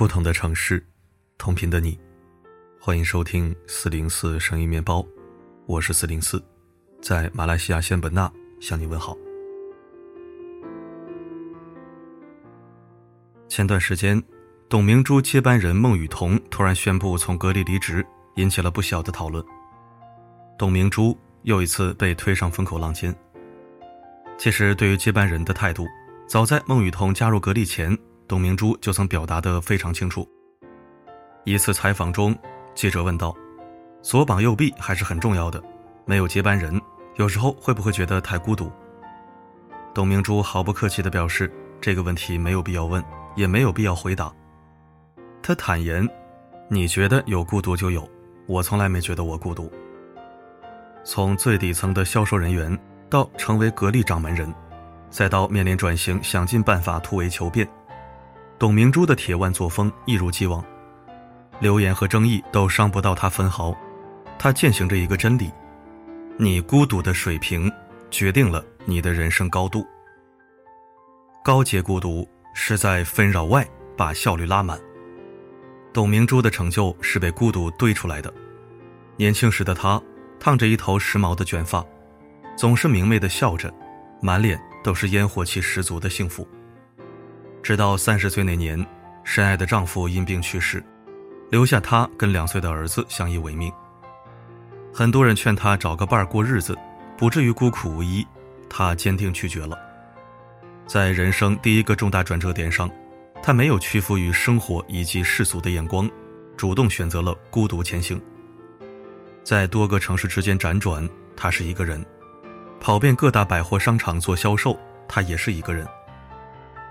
不同的城市，同频的你，欢迎收听四零四声音面包，我是四零四，在马来西亚仙本那向你问好。前段时间，董明珠接班人孟雨桐突然宣布从格力离职，引起了不小的讨论。董明珠又一次被推上风口浪尖。其实，对于接班人的态度，早在孟雨桐加入格力前。董明珠就曾表达得非常清楚。一次采访中，记者问道：“左膀右臂还是很重要的，没有接班人，有时候会不会觉得太孤独？”董明珠毫不客气地表示：“这个问题没有必要问，也没有必要回答。”他坦言：“你觉得有孤独就有，我从来没觉得我孤独。”从最底层的销售人员到成为格力掌门人，再到面临转型，想尽办法突围求变。董明珠的铁腕作风一如既往，流言和争议都伤不到她分毫。她践行着一个真理：你孤独的水平，决定了你的人生高度。高阶孤独是在纷扰外把效率拉满。董明珠的成就是被孤独堆出来的。年轻时的她，烫着一头时髦的卷发，总是明媚的笑着，满脸都是烟火气十足的幸福。直到三十岁那年，深爱的丈夫因病去世，留下她跟两岁的儿子相依为命。很多人劝她找个伴儿过日子，不至于孤苦无依，她坚定拒绝了。在人生第一个重大转折点上，她没有屈服于生活以及世俗的眼光，主动选择了孤独前行。在多个城市之间辗转，她是一个人；跑遍各大百货商场做销售，她也是一个人。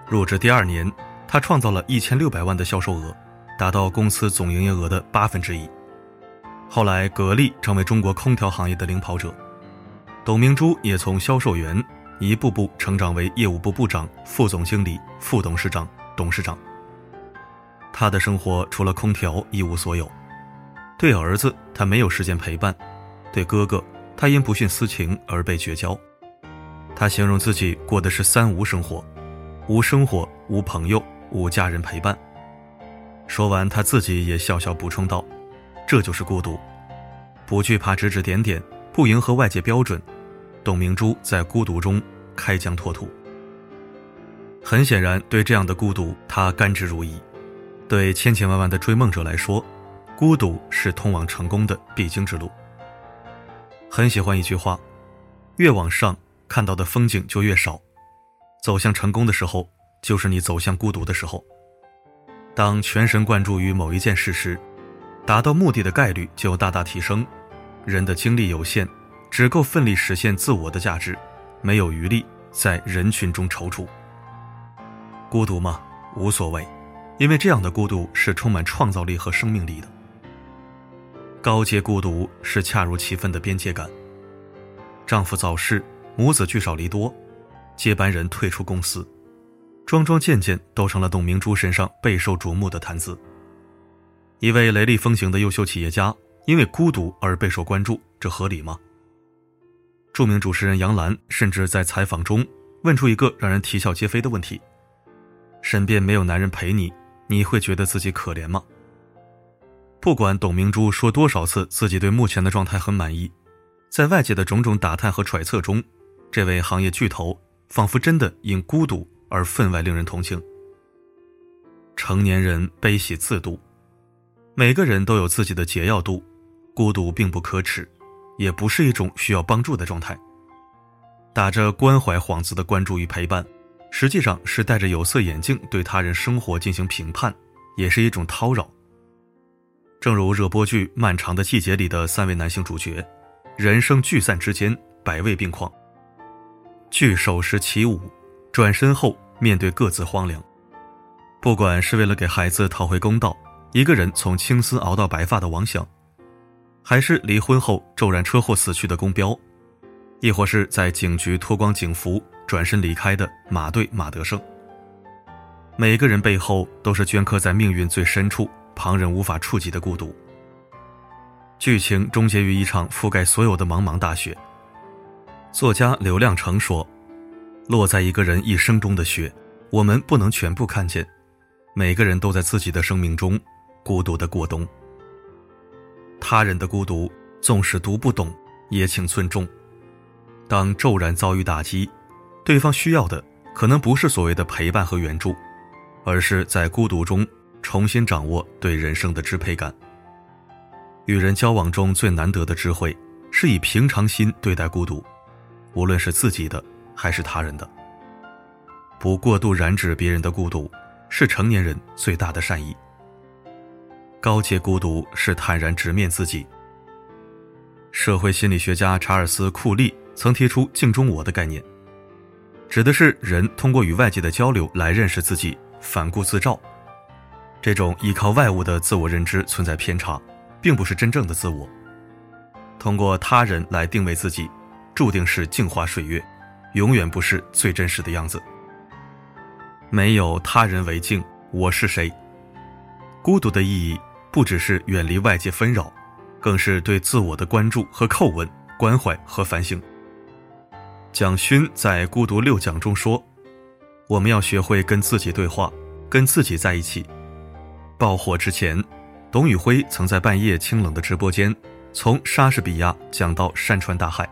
入职第二年，他创造了一千六百万的销售额，达到公司总营业额的八分之一。后来，格力成为中国空调行业的领跑者，董明珠也从销售员一步步成长为业务部部长、副总经理、副董事长、董事长。他的生活除了空调一无所有，对儿子他没有时间陪伴，对哥哥他因不徇私情而被绝交。他形容自己过的是三无生活。无生活，无朋友，无家人陪伴。说完，他自己也笑笑补充道：“这就是孤独，不惧怕指指点点，不迎合外界标准。”董明珠在孤独中开疆拓土。很显然，对这样的孤独，他甘之如饴。对千千万万的追梦者来说，孤独是通往成功的必经之路。很喜欢一句话：“越往上，看到的风景就越少。”走向成功的时候，就是你走向孤独的时候。当全神贯注于某一件事时，达到目的的概率就大大提升。人的精力有限，只够奋力实现自我的价值，没有余力在人群中踌躇。孤独吗？无所谓，因为这样的孤独是充满创造力和生命力的。高阶孤独是恰如其分的边界感。丈夫早逝，母子聚少离多。接班人退出公司，桩桩件件都成了董明珠身上备受瞩目的谈资。一位雷厉风行的优秀企业家，因为孤独而备受关注，这合理吗？著名主持人杨澜甚至在采访中问出一个让人啼笑皆非的问题：“身边没有男人陪你，你会觉得自己可怜吗？”不管董明珠说多少次自己对目前的状态很满意，在外界的种种打探和揣测中，这位行业巨头。仿佛真的因孤独而分外令人同情。成年人悲喜自度，每个人都有自己的解药度，孤独并不可耻，也不是一种需要帮助的状态。打着关怀幌子的关注与陪伴，实际上是戴着有色眼镜对他人生活进行评判，也是一种叨扰。正如热播剧《漫长的季节》里的三位男性主角，人生聚散之间，百味并况。聚首时起舞，转身后面对各自荒凉。不管是为了给孩子讨回公道，一个人从青丝熬到白发的王想，还是离婚后骤然车祸死去的宫彪，亦或是在警局脱光警服转身离开的马队马德胜，每个人背后都是镌刻在命运最深处、旁人无法触及的孤独。剧情终结于一场覆盖所有的茫茫大雪。作家刘亮程说：“落在一个人一生中的雪，我们不能全部看见。每个人都在自己的生命中孤独的过冬。他人的孤独，纵使读不懂，也请尊重。当骤然遭遇打击，对方需要的可能不是所谓的陪伴和援助，而是在孤独中重新掌握对人生的支配感。与人交往中最难得的智慧，是以平常心对待孤独，无论是自己的还是他人的。不过度染指别人的孤独，是成年人最大的善意。高阶孤独是坦然直面自己。社会心理学家查尔斯·库利曾提出“镜中我”的概念，指的是人通过与外界的交流来认识自己，反顾自照。这种依靠外物的自我认知存在偏差，并不是真正的自我。通过他人来定位自己，注定是镜花水月，永远不是最真实的样子。没有他人为镜，我是谁？孤独的意义不只是远离外界纷扰，更是对自我的关注和叩问、关怀和反省。蒋勋在《孤独六讲》中说：“我们要学会跟自己对话，跟自己在一起。”爆火之前，董宇辉曾在半夜清冷的直播间，从莎士比亚讲到山川大海。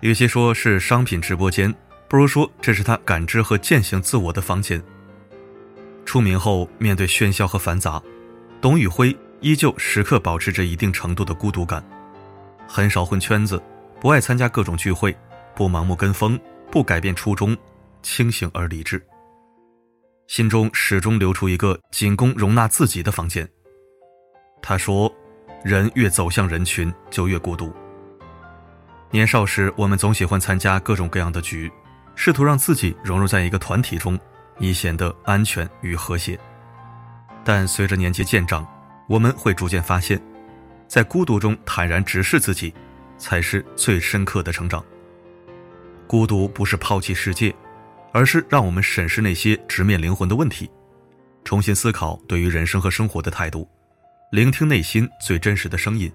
与其说是商品直播间。不如说，这是他感知和践行自我的房间。出名后，面对喧嚣和繁杂，董宇辉依旧时刻保持着一定程度的孤独感，很少混圈子，不爱参加各种聚会，不盲目跟风，不改变初衷，清醒而理智。心中始终留出一个仅供容纳自己的房间。他说：“人越走向人群，就越孤独。年少时，我们总喜欢参加各种各样的局。”试图让自己融入在一个团体中，以显得安全与和谐。但随着年纪渐长，我们会逐渐发现，在孤独中坦然直视自己，才是最深刻的成长。孤独不是抛弃世界，而是让我们审视那些直面灵魂的问题，重新思考对于人生和生活的态度，聆听内心最真实的声音。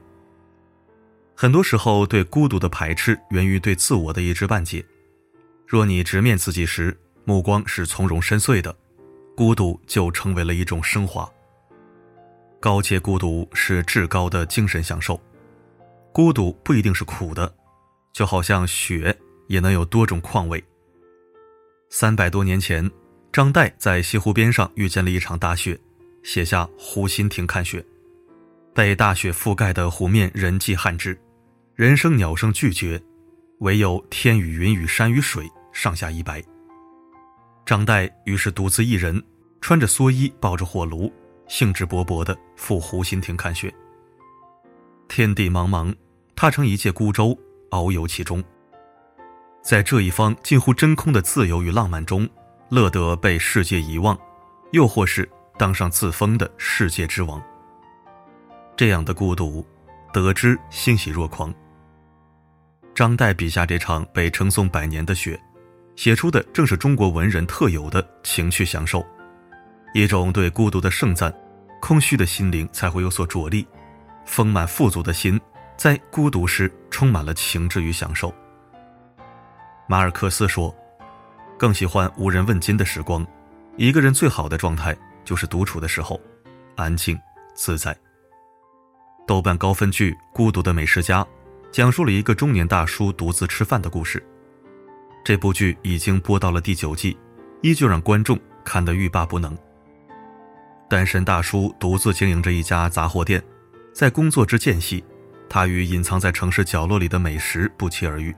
很多时候，对孤独的排斥源于对自我的一知半解。若你直面自己时，目光是从容深邃的，孤独就成为了一种升华。高阶孤独是至高的精神享受，孤独不一定是苦的，就好像雪也能有多种况味。三百多年前，张岱在西湖边上遇见了一场大雪，写下“湖心亭看雪”。被大雪覆盖的湖面人迹罕至，人声鸟声俱绝。唯有天与云与山与水上下一白。张岱于是独自一人，穿着蓑衣，抱着火炉，兴致勃勃地赴湖心亭看雪。天地茫茫，他乘一介孤舟，遨游其中。在这一方近乎真空的自由与浪漫中，乐得被世界遗忘，又或是当上自封的世界之王。这样的孤独，得之欣喜若狂。张岱笔下这场被称颂百年的雪，写出的正是中国文人特有的情趣享受，一种对孤独的盛赞，空虚的心灵才会有所着力，丰满富足的心在孤独时充满了情致与享受。马尔克斯说：“更喜欢无人问津的时光，一个人最好的状态就是独处的时候，安静自在。”豆瓣高分剧《孤独的美食家》。讲述了一个中年大叔独自吃饭的故事。这部剧已经播到了第九季，依旧让观众看得欲罢不能。单身大叔独自经营着一家杂货店，在工作之间隙，他与隐藏在城市角落里的美食不期而遇。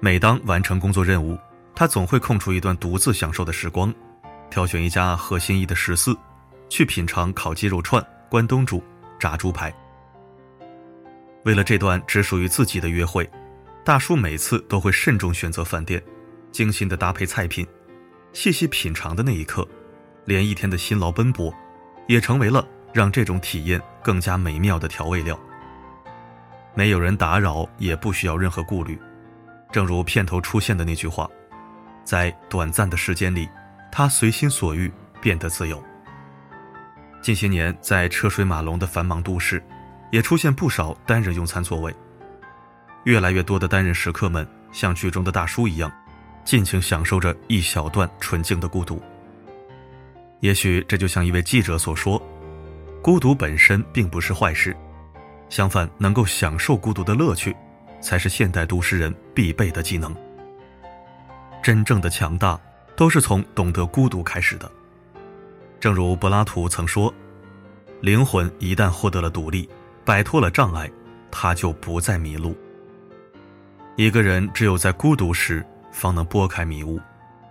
每当完成工作任务，他总会空出一段独自享受的时光，挑选一家合心意的食肆，去品尝烤鸡肉串、关东煮、炸猪排。为了这段只属于自己的约会，大叔每次都会慎重选择饭店，精心的搭配菜品，细细品尝的那一刻，连一天的辛劳奔波，也成为了让这种体验更加美妙的调味料。没有人打扰，也不需要任何顾虑，正如片头出现的那句话，在短暂的时间里，他随心所欲，变得自由。近些年，在车水马龙的繁忙都市。也出现不少单人用餐座位，越来越多的单人食客们像剧中的大叔一样，尽情享受着一小段纯净的孤独。也许这就像一位记者所说：“孤独本身并不是坏事，相反，能够享受孤独的乐趣，才是现代都市人必备的技能。真正的强大，都是从懂得孤独开始的。正如柏拉图曾说：‘灵魂一旦获得了独立，摆脱了障碍，他就不再迷路。’一个人只有在孤独时，方能拨开迷雾，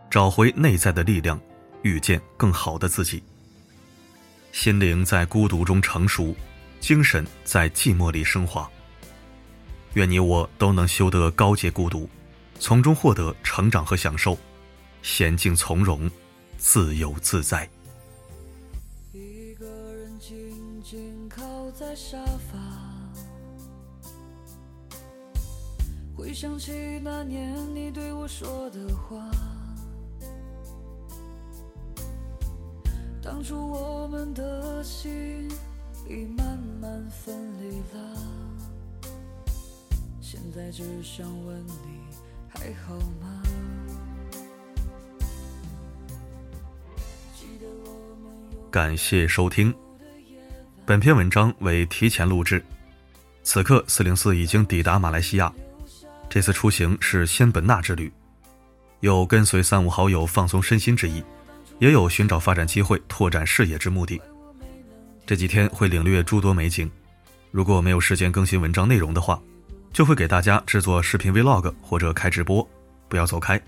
找回内在的力量。”遇见更好的自己，心灵在孤独中成熟，精神在寂寞里升华。愿你我都能修得高洁孤独，从中获得成长和享受，娴静从容，自由自在。沙发，回想起那年你对我说的话。当初我们的心已慢慢分离了，现在只想问你还好吗？感谢收听，本篇文章为提前录制。此刻四零四已经抵达马来西亚，这次出行是仙本那之旅，有跟随三五好友放松身心之意。也有寻找发展机会、拓展视野之目的。这几天会领略诸多美景。如果没有时间更新文章内容的话，就会给大家制作视频 Vlog 或者开直播。不要走开。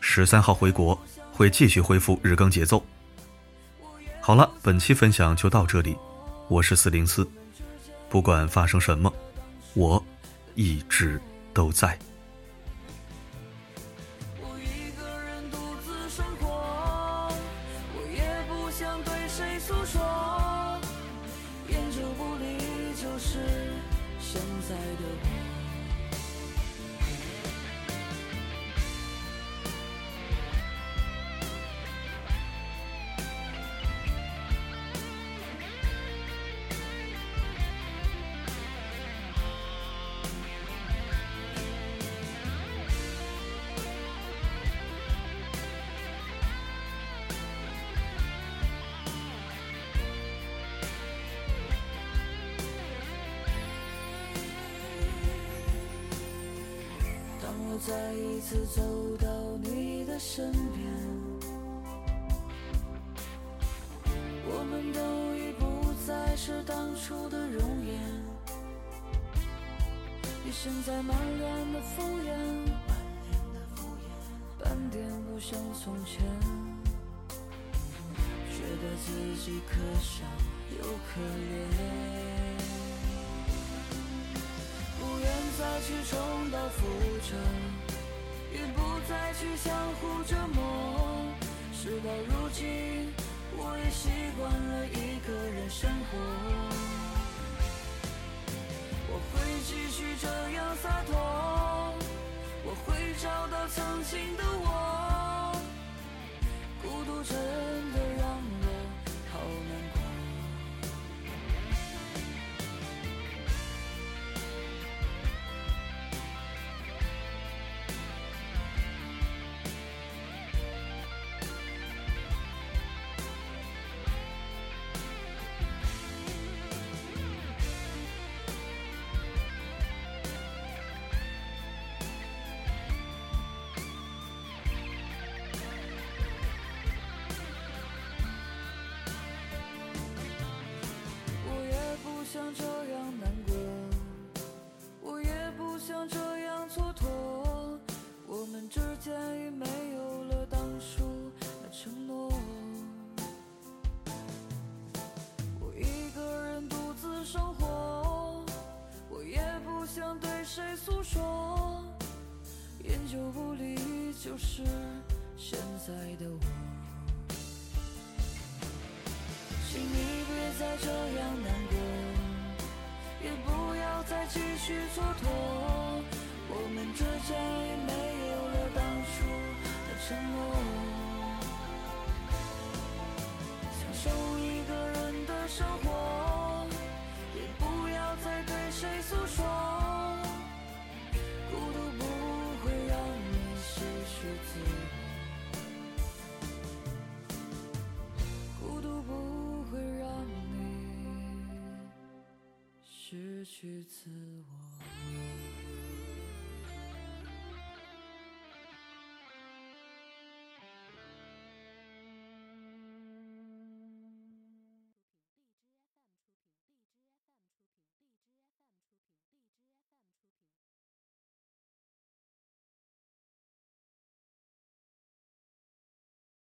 十三号回国会继续恢复日更节奏。好了，本期分享就到这里。我是四零四，不管发生什么，我一直都在。再一次走到你的身边，我们都已不再是当初的容颜。你现在满脸的敷衍，半点不像从前，觉得自己可笑又可怜。不愿再去重蹈覆辙，也不再去相互折磨。事到如今，我也习惯了一个人生活。我会继续这样洒脱，我会找到曾经的我。孤独真的就是现在的我，请你别再这样难过。也不要再继续蹉跎，我们之间已没有了当初的承诺。享受一个人的生活，句子。